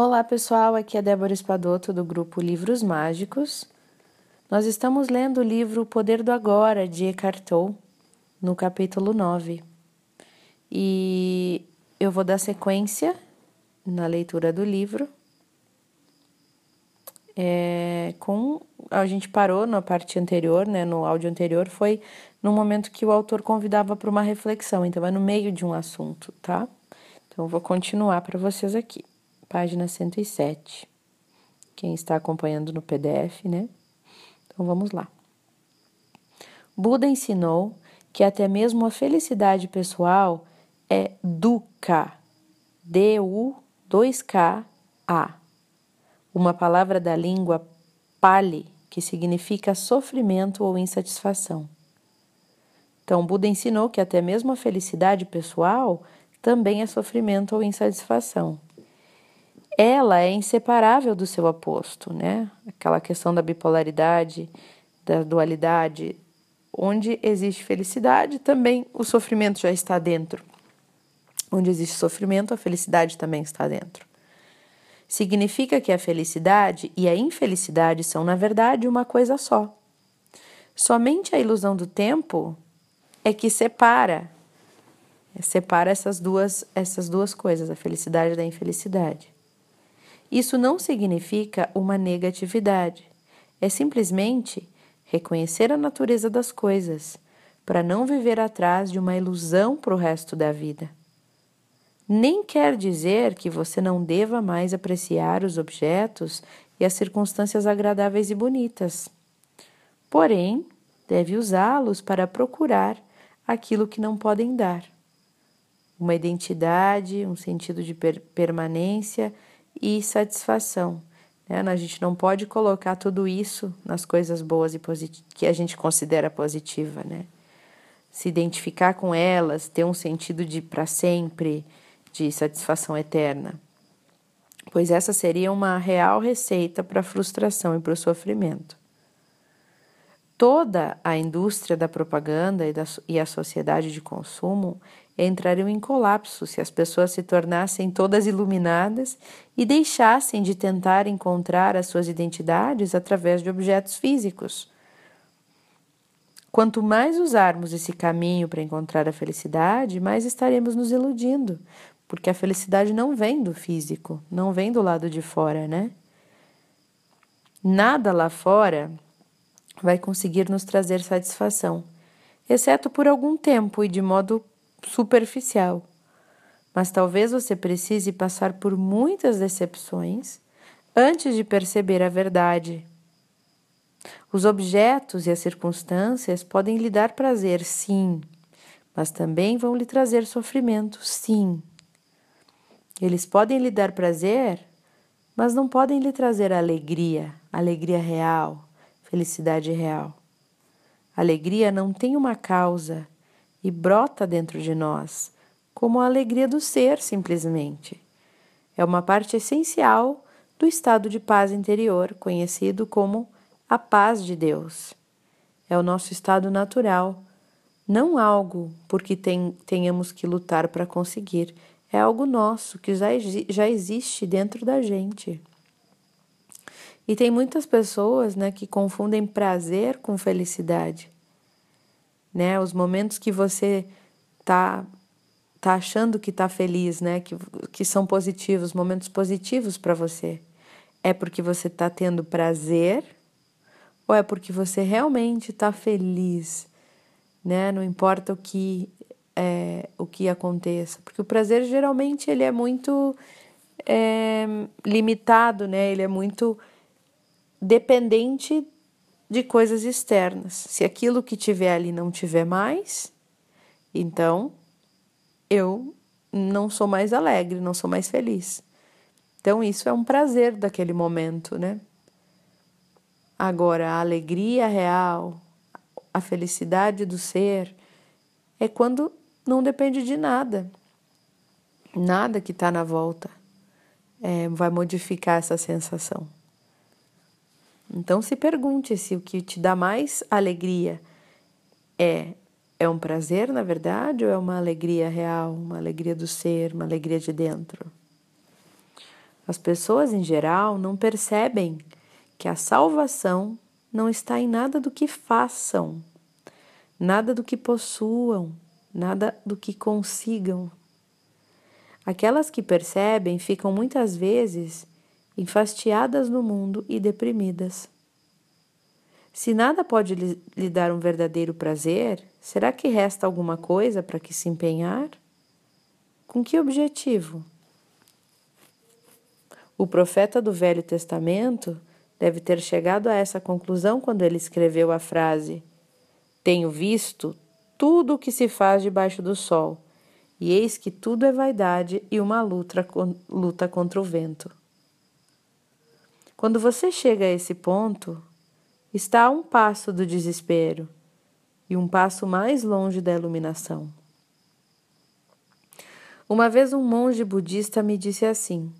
Olá pessoal, aqui é Débora Espadoto do grupo Livros Mágicos. Nós estamos lendo o livro O Poder do Agora de Eckhart Tolle, no capítulo 9. E eu vou dar sequência na leitura do livro. É, com a gente parou na parte anterior, né, no áudio anterior, foi no momento que o autor convidava para uma reflexão, então é no meio de um assunto, tá? Então eu vou continuar para vocês aqui página 107. Quem está acompanhando no PDF, né? Então vamos lá. Buda ensinou que até mesmo a felicidade pessoal é dukkha, D-U-2-K-A, uma palavra da língua Pali que significa sofrimento ou insatisfação. Então, Buda ensinou que até mesmo a felicidade pessoal também é sofrimento ou insatisfação ela é inseparável do seu aposto, né? Aquela questão da bipolaridade, da dualidade, onde existe felicidade, também o sofrimento já está dentro. Onde existe sofrimento, a felicidade também está dentro. Significa que a felicidade e a infelicidade são, na verdade, uma coisa só. Somente a ilusão do tempo é que separa separa essas duas essas duas coisas, a felicidade da infelicidade. Isso não significa uma negatividade, é simplesmente reconhecer a natureza das coisas, para não viver atrás de uma ilusão para o resto da vida. Nem quer dizer que você não deva mais apreciar os objetos e as circunstâncias agradáveis e bonitas. Porém, deve usá-los para procurar aquilo que não podem dar. Uma identidade, um sentido de per permanência e satisfação. Né? A gente não pode colocar tudo isso nas coisas boas e que a gente considera positiva, né? Se identificar com elas, ter um sentido de para sempre, de satisfação eterna. Pois essa seria uma real receita para a frustração e para o sofrimento. Toda a indústria da propaganda e, da, e a sociedade de consumo entrariam em colapso se as pessoas se tornassem todas iluminadas e deixassem de tentar encontrar as suas identidades através de objetos físicos. Quanto mais usarmos esse caminho para encontrar a felicidade, mais estaremos nos iludindo, porque a felicidade não vem do físico, não vem do lado de fora, né? Nada lá fora vai conseguir nos trazer satisfação, exceto por algum tempo e de modo superficial. Mas talvez você precise passar por muitas decepções antes de perceber a verdade. Os objetos e as circunstâncias podem lhe dar prazer, sim, mas também vão lhe trazer sofrimento, sim. Eles podem lhe dar prazer, mas não podem lhe trazer alegria, alegria real, felicidade real. Alegria não tem uma causa e brota dentro de nós, como a alegria do ser, simplesmente. É uma parte essencial do estado de paz interior, conhecido como a paz de Deus. É o nosso estado natural, não algo porque tem, tenhamos que lutar para conseguir, é algo nosso que já, já existe dentro da gente. E tem muitas pessoas né, que confundem prazer com felicidade né? Os momentos que você tá tá achando que tá feliz, né? Que, que são positivos, momentos positivos para você. É porque você tá tendo prazer ou é porque você realmente está feliz, né? Não importa o que é, o que aconteça, porque o prazer geralmente ele é muito é, limitado, né? Ele é muito dependente de coisas externas. Se aquilo que tiver ali não tiver mais, então eu não sou mais alegre, não sou mais feliz. Então isso é um prazer daquele momento, né? Agora, a alegria real, a felicidade do ser, é quando não depende de nada. Nada que está na volta é, vai modificar essa sensação. Então se pergunte se o que te dá mais alegria é é um prazer, na verdade, ou é uma alegria real, uma alegria do ser, uma alegria de dentro? As pessoas em geral não percebem que a salvação não está em nada do que façam, nada do que possuam, nada do que consigam. Aquelas que percebem ficam muitas vezes enfastiadas no mundo e deprimidas. Se nada pode lhe dar um verdadeiro prazer, será que resta alguma coisa para que se empenhar? Com que objetivo? O profeta do Velho Testamento deve ter chegado a essa conclusão quando ele escreveu a frase: Tenho visto tudo o que se faz debaixo do sol, e eis que tudo é vaidade e uma luta, luta contra o vento. Quando você chega a esse ponto, está a um passo do desespero e um passo mais longe da iluminação. Uma vez um monge budista me disse assim: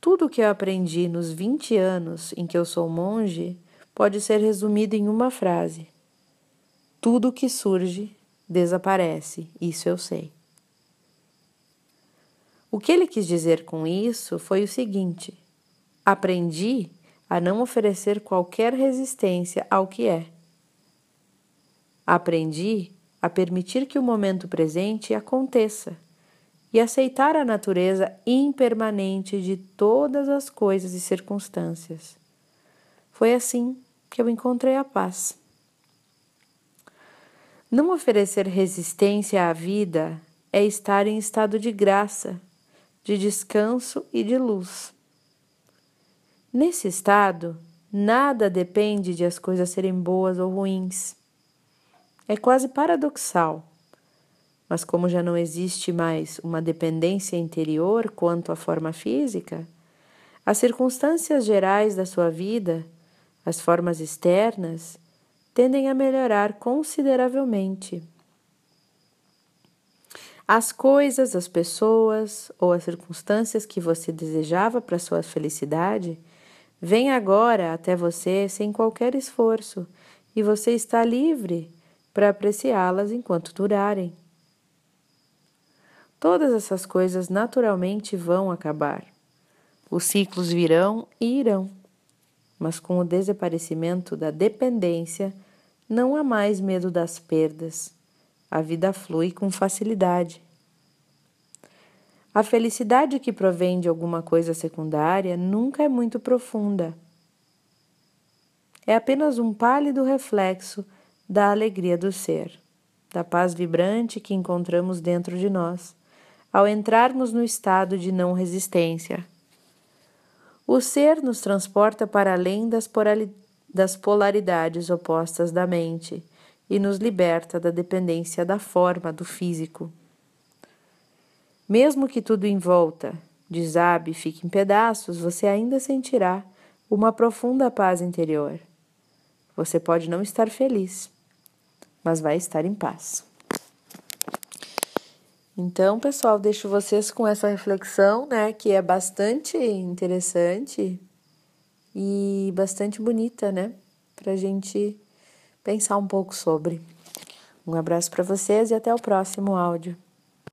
Tudo o que eu aprendi nos 20 anos em que eu sou monge pode ser resumido em uma frase: Tudo o que surge desaparece, isso eu sei. O que ele quis dizer com isso foi o seguinte: aprendi a não oferecer qualquer resistência ao que é. Aprendi a permitir que o momento presente aconteça e aceitar a natureza impermanente de todas as coisas e circunstâncias. Foi assim que eu encontrei a paz. Não oferecer resistência à vida é estar em estado de graça, de descanso e de luz. Nesse estado, nada depende de as coisas serem boas ou ruins. É quase paradoxal. Mas, como já não existe mais uma dependência interior quanto à forma física, as circunstâncias gerais da sua vida, as formas externas, tendem a melhorar consideravelmente. As coisas, as pessoas ou as circunstâncias que você desejava para sua felicidade Vem agora até você sem qualquer esforço e você está livre para apreciá-las enquanto durarem. Todas essas coisas naturalmente vão acabar. Os ciclos virão e irão, mas com o desaparecimento da dependência, não há mais medo das perdas. A vida flui com facilidade. A felicidade que provém de alguma coisa secundária nunca é muito profunda. É apenas um pálido reflexo da alegria do ser, da paz vibrante que encontramos dentro de nós, ao entrarmos no estado de não resistência. O ser nos transporta para além das, polaridades opostas da mente e nos liberta da dependência da forma do físico. Mesmo que tudo em volta desabe e fique em pedaços, você ainda sentirá uma profunda paz interior. Você pode não estar feliz, mas vai estar em paz. Então, pessoal, deixo vocês com essa reflexão, né, que é bastante interessante e bastante bonita, né, para a gente pensar um pouco sobre. Um abraço para vocês e até o próximo áudio.